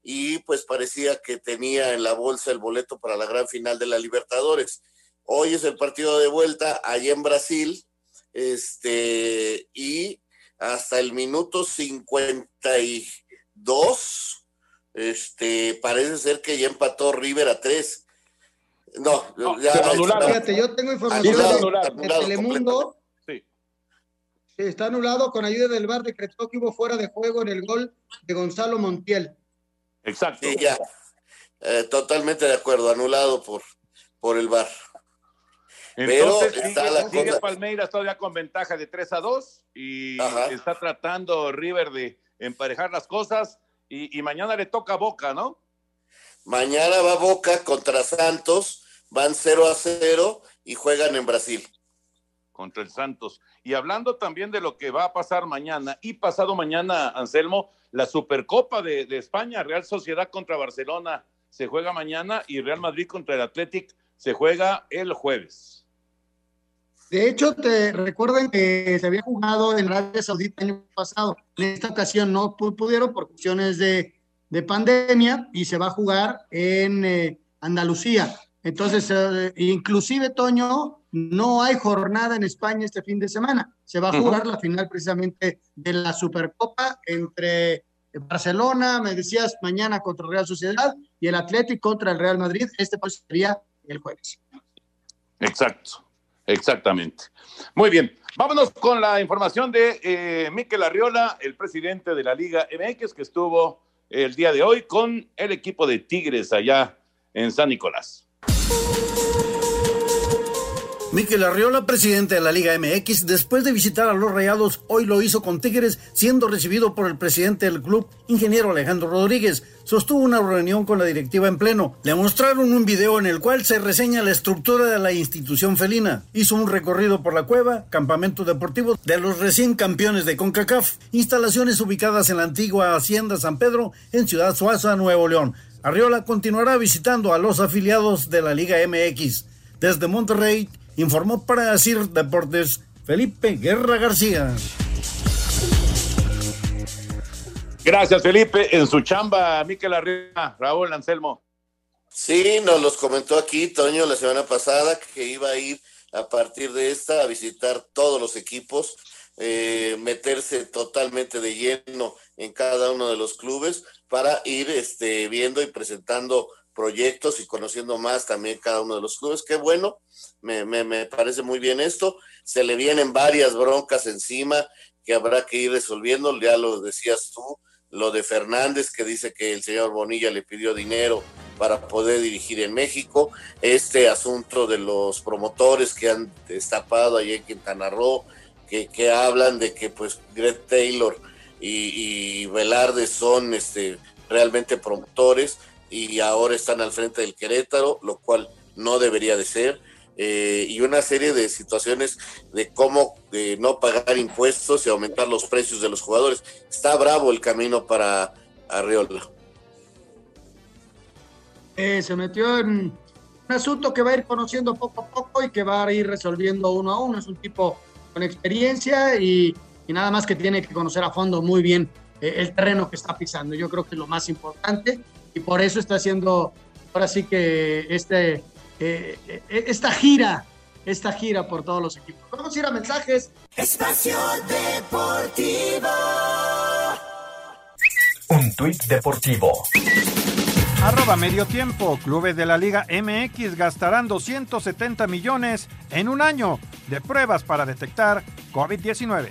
Y pues parecía que tenía en la bolsa el boleto para la gran final de la Libertadores. Hoy es el partido de vuelta allá en Brasil este, y hasta el minuto 52, este, parece ser que ya empató River a 3. No, ya se anularon. Fíjate, yo tengo información Anulado, de, anulado, de anulado Telemundo. Sí. Sí, Está anulado con ayuda del VAR, decretó que hubo fuera de juego en el gol de Gonzalo Montiel. Exacto. Sí, ya. Eh, totalmente de acuerdo, anulado por, por el VAR. Entonces Pero sigue, está la sigue cosa- Palmeiras todavía con ventaja de 3 a 2 y Ajá. está tratando River de emparejar las cosas y, y mañana le toca a Boca, ¿no? Mañana va Boca contra Santos, van 0 a 0 y juegan en Brasil. contra el Santos. Y hablando también de lo que va a pasar mañana y pasado mañana, Anselmo, la Supercopa de, de España, Real Sociedad contra Barcelona se juega mañana y Real Madrid contra el Athletic se juega el jueves. De hecho, te recuerden que se había jugado en Arabia Saudita el año pasado. En esta ocasión no pu- pudieron por cuestiones de, de pandemia y se va a jugar en eh, Andalucía. Entonces, eh, inclusive, Toño, no hay jornada en España este fin de semana. Se va a jugar la final precisamente de la Supercopa entre Barcelona, me decías, mañana contra Real Sociedad y el Atlético contra el Real Madrid. Este pues sería el jueves. Exacto, exactamente. Muy bien, vámonos con la información de eh, Miquel Arriola, el presidente de la Liga MX, que estuvo el día de hoy con el equipo de Tigres allá en San Nicolás. Miquel Arriola, presidente de la Liga MX, después de visitar a los Rayados, hoy lo hizo con Tigres, siendo recibido por el presidente del club, ingeniero Alejandro Rodríguez. Sostuvo una reunión con la directiva en pleno. Le mostraron un video en el cual se reseña la estructura de la institución felina. Hizo un recorrido por la cueva, campamento deportivo de los recién campeones de CONCACAF, instalaciones ubicadas en la antigua Hacienda San Pedro, en Ciudad Suaza, Nuevo León. Arriola continuará visitando a los afiliados de la Liga MX. Desde Monterrey, informó para decir Deportes Felipe Guerra García. Gracias, Felipe. En su chamba, Miquel Arriola, Raúl Anselmo. Sí, nos los comentó aquí Toño la semana pasada que iba a ir a partir de esta a visitar todos los equipos, eh, meterse totalmente de lleno en cada uno de los clubes para ir este, viendo y presentando proyectos y conociendo más también cada uno de los clubes. Qué bueno, me, me, me parece muy bien esto. Se le vienen varias broncas encima que habrá que ir resolviendo, ya lo decías tú, lo de Fernández que dice que el señor Bonilla le pidió dinero para poder dirigir en México, este asunto de los promotores que han destapado allí en Quintana Roo, que, que hablan de que pues Greg Taylor y, y Velarde son este, realmente promotores, y ahora están al frente del Querétaro, lo cual no debería de ser. Eh, y una serie de situaciones de cómo eh, no pagar impuestos y aumentar los precios de los jugadores. Está bravo el camino para Arriola. Eh, se metió en un asunto que va a ir conociendo poco a poco y que va a ir resolviendo uno a uno. Es un tipo con experiencia y, y nada más que tiene que conocer a fondo muy bien el terreno que está pisando. Yo creo que es lo más importante y por eso está haciendo ahora sí que este eh, eh, esta gira, esta gira por todos los equipos. Vamos a ir a mensajes. Espacio Deportivo. Un tuit deportivo. Arroba medio tiempo. Clubes de la Liga MX gastarán 270 millones en un año de pruebas para detectar COVID-19.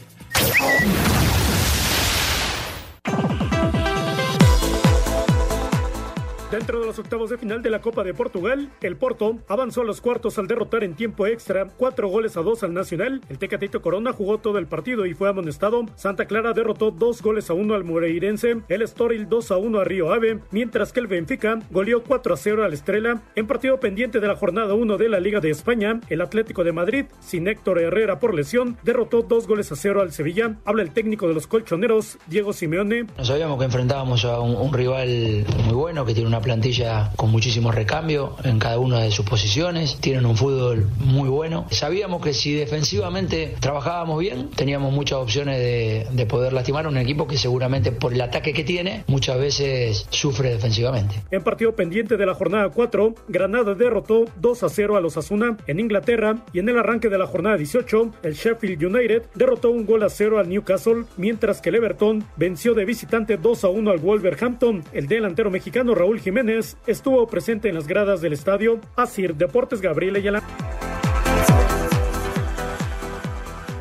Dentro de los octavos de final de la Copa de Portugal, el Porto avanzó a los cuartos al derrotar en tiempo extra cuatro goles a dos al Nacional. El Tecatito Corona jugó todo el partido y fue amonestado. Santa Clara derrotó dos goles a uno al Moreirense. El Estoril 2 a 1 a Río Ave, mientras que el Benfica goleó 4 a 0 al Estrella. En partido pendiente de la jornada 1 de la Liga de España, el Atlético de Madrid, sin Héctor Herrera por lesión, derrotó dos goles a cero al Sevilla. Habla el técnico de los colchoneros, Diego Simeone. Nos sabíamos que enfrentábamos a un, un rival muy bueno que tiene una plantilla con muchísimo recambio en cada una de sus posiciones, tienen un fútbol muy bueno. Sabíamos que si defensivamente trabajábamos bien, teníamos muchas opciones de, de poder lastimar a un equipo que seguramente por el ataque que tiene muchas veces sufre defensivamente. En partido pendiente de la jornada 4, Granada derrotó 2 a 0 a los Asuna en Inglaterra y en el arranque de la jornada 18, el Sheffield United derrotó un gol a 0 al Newcastle, mientras que el Everton venció de visitante 2 a 1 al Wolverhampton. El delantero mexicano Raúl Jiménez estuvo presente en las gradas del estadio Asir Deportes Gabriel Ayala.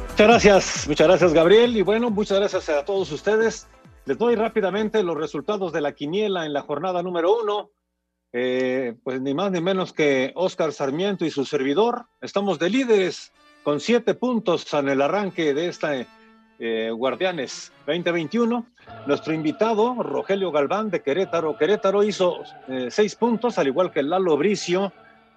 Muchas gracias, muchas gracias Gabriel y bueno, muchas gracias a todos ustedes. Les doy rápidamente los resultados de la quiniela en la jornada número uno. Eh, pues ni más ni menos que Oscar Sarmiento y su servidor. Estamos de líderes con siete puntos en el arranque de esta eh, Guardianes 2021. Nuestro invitado, Rogelio Galván de Querétaro. Querétaro hizo eh, seis puntos, al igual que Lalo Bricio,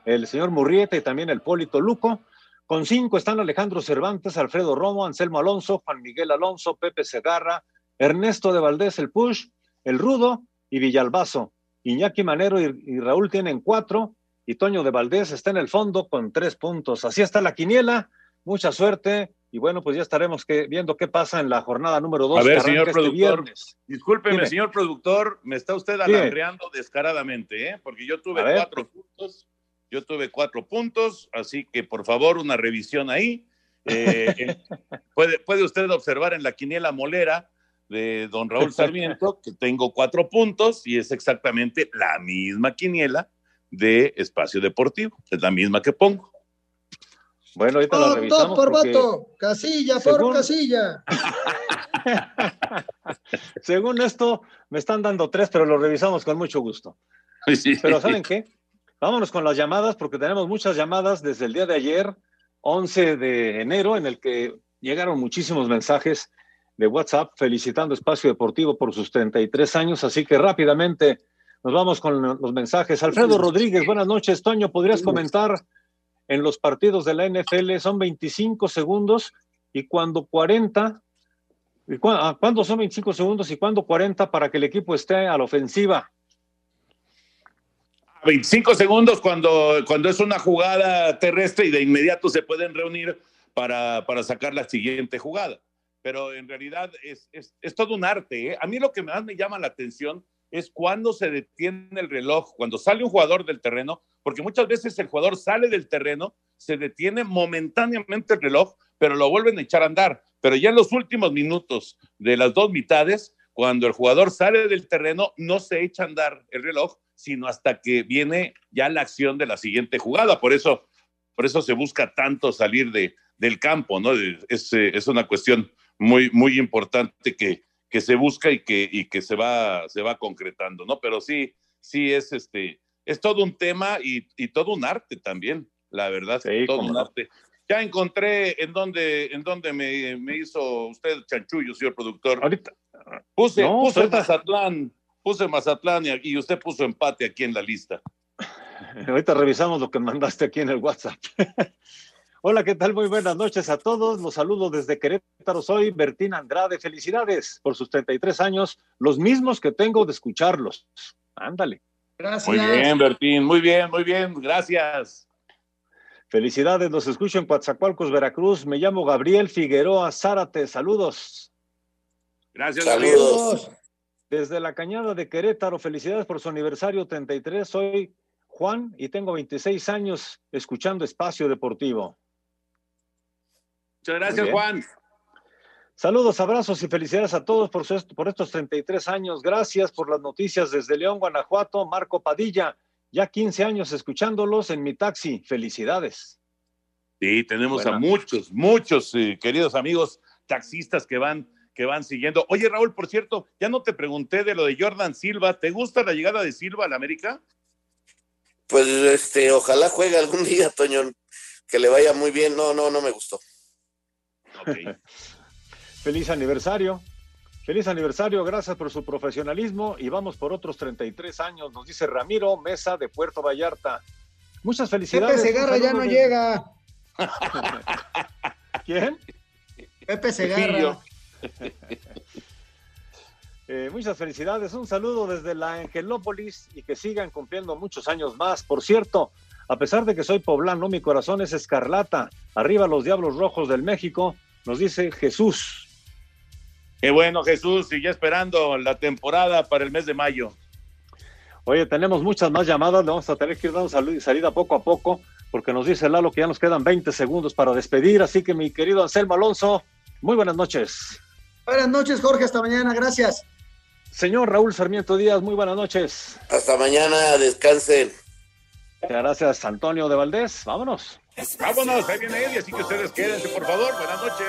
el señor Murrieta y también el Polito Luco. Con cinco están Alejandro Cervantes, Alfredo Romo, Anselmo Alonso, Juan Miguel Alonso, Pepe Segarra, Ernesto de Valdés, el Push, el Rudo y Villalbazo. Iñaki Manero y, y Raúl tienen cuatro y Toño de Valdés está en el fondo con tres puntos. Así está la quiniela. Mucha suerte y bueno, pues ya estaremos que, viendo qué pasa en la jornada número dos. A ver, señor este productor, viernes. discúlpeme, Dime. señor productor, me está usted Dime. alardeando descaradamente, ¿eh? porque yo tuve A ver. cuatro puntos, yo tuve cuatro puntos, así que por favor una revisión ahí. Eh, eh, puede, puede usted observar en la quiniela molera de don Raúl Sarmiento que tengo cuatro puntos y es exactamente la misma quiniela de Espacio Deportivo, es la misma que pongo. Bueno, ahorita la Voto revisamos por porque- voto, casilla por Según- casilla. Según esto, me están dando tres, pero lo revisamos con mucho gusto. Pero ¿saben qué? Vámonos con las llamadas porque tenemos muchas llamadas desde el día de ayer, 11 de enero, en el que llegaron muchísimos mensajes de WhatsApp felicitando Espacio Deportivo por sus 33 años. Así que rápidamente nos vamos con los mensajes. Alfredo Rodríguez, buenas noches. Toño, ¿podrías comentar en los partidos de la NFL? Son 25 segundos y cuando 40, ¿y cu- ah, ¿cuándo son 25 segundos y cuándo 40 para que el equipo esté a la ofensiva? 25 segundos cuando, cuando es una jugada terrestre y de inmediato se pueden reunir para, para sacar la siguiente jugada. Pero en realidad es, es, es todo un arte. ¿eh? A mí lo que más me llama la atención es cuando se detiene el reloj, cuando sale un jugador del terreno, porque muchas veces el jugador sale del terreno, se detiene momentáneamente el reloj, pero lo vuelven a echar a andar. Pero ya en los últimos minutos de las dos mitades, cuando el jugador sale del terreno, no se echa a andar el reloj, sino hasta que viene ya la acción de la siguiente jugada. Por eso, por eso se busca tanto salir de, del campo, ¿no? Es, eh, es una cuestión muy, muy importante que, que se busca y que, y que se, va, se va concretando, ¿no? Pero sí, sí es este, es todo un tema y, y todo un arte también, la verdad, todo cómo un no. arte. Ya encontré en donde, en donde me, me hizo usted chanchullo, señor productor. Ahorita. Puse, No, puse ahorita- Mazatlán, puse Mazatlán y, y usted puso empate aquí en la lista. Ahorita revisamos lo que mandaste aquí en el WhatsApp. Hola, ¿qué tal? Muy buenas noches a todos. Los saludo desde Querétaro. Soy Bertín Andrade. Felicidades por sus 33 años, los mismos que tengo de escucharlos. Ándale. Gracias. Muy bien, Bertín, muy bien, muy bien, gracias. Felicidades, los escucho en Coatzacoalcos, Veracruz. Me llamo Gabriel Figueroa Zárate. Saludos. Gracias, Saludos. Desde la Cañada de Querétaro, felicidades por su aniversario 33. Soy Juan y tengo 26 años escuchando Espacio Deportivo. Muchas gracias. Juan. Saludos, abrazos y felicidades a todos por, su- por estos 33 años. Gracias por las noticias desde León, Guanajuato. Marco Padilla, ya 15 años escuchándolos en mi taxi. Felicidades. Sí, tenemos a muchos, muchos eh, queridos amigos taxistas que van, que van siguiendo. Oye, Raúl, por cierto, ya no te pregunté de lo de Jordan Silva. ¿Te gusta la llegada de Silva a la América? Pues este, ojalá juegue algún día, Toño, que le vaya muy bien. No, no, no me gustó. Feliz aniversario. Feliz aniversario, gracias por su profesionalismo y vamos por otros 33 años, nos dice Ramiro Mesa de Puerto Vallarta. Muchas Pepe felicidades. Segarra un ya no de- llega. ¿Quién? Pepe Segarra. Eh, muchas felicidades, un saludo desde la Angelópolis y que sigan cumpliendo muchos años más. Por cierto, a pesar de que soy poblano, mi corazón es escarlata. Arriba los Diablos Rojos del México, nos dice Jesús. Qué bueno, Jesús, y ya esperando la temporada para el mes de mayo. Oye, tenemos muchas más llamadas, le vamos a tener que ir dando salida poco a poco, porque nos dice Lalo que ya nos quedan 20 segundos para despedir, así que mi querido Anselmo Alonso, muy buenas noches. Buenas noches, Jorge. Hasta mañana. Gracias. Señor Raúl Sarmiento Díaz, muy buenas noches. Hasta mañana, descansen. Muchas gracias, Antonio de Valdés. Vámonos. Vámonos, ahí viene Eddie, así que ustedes quédense, por favor. Buenas noches.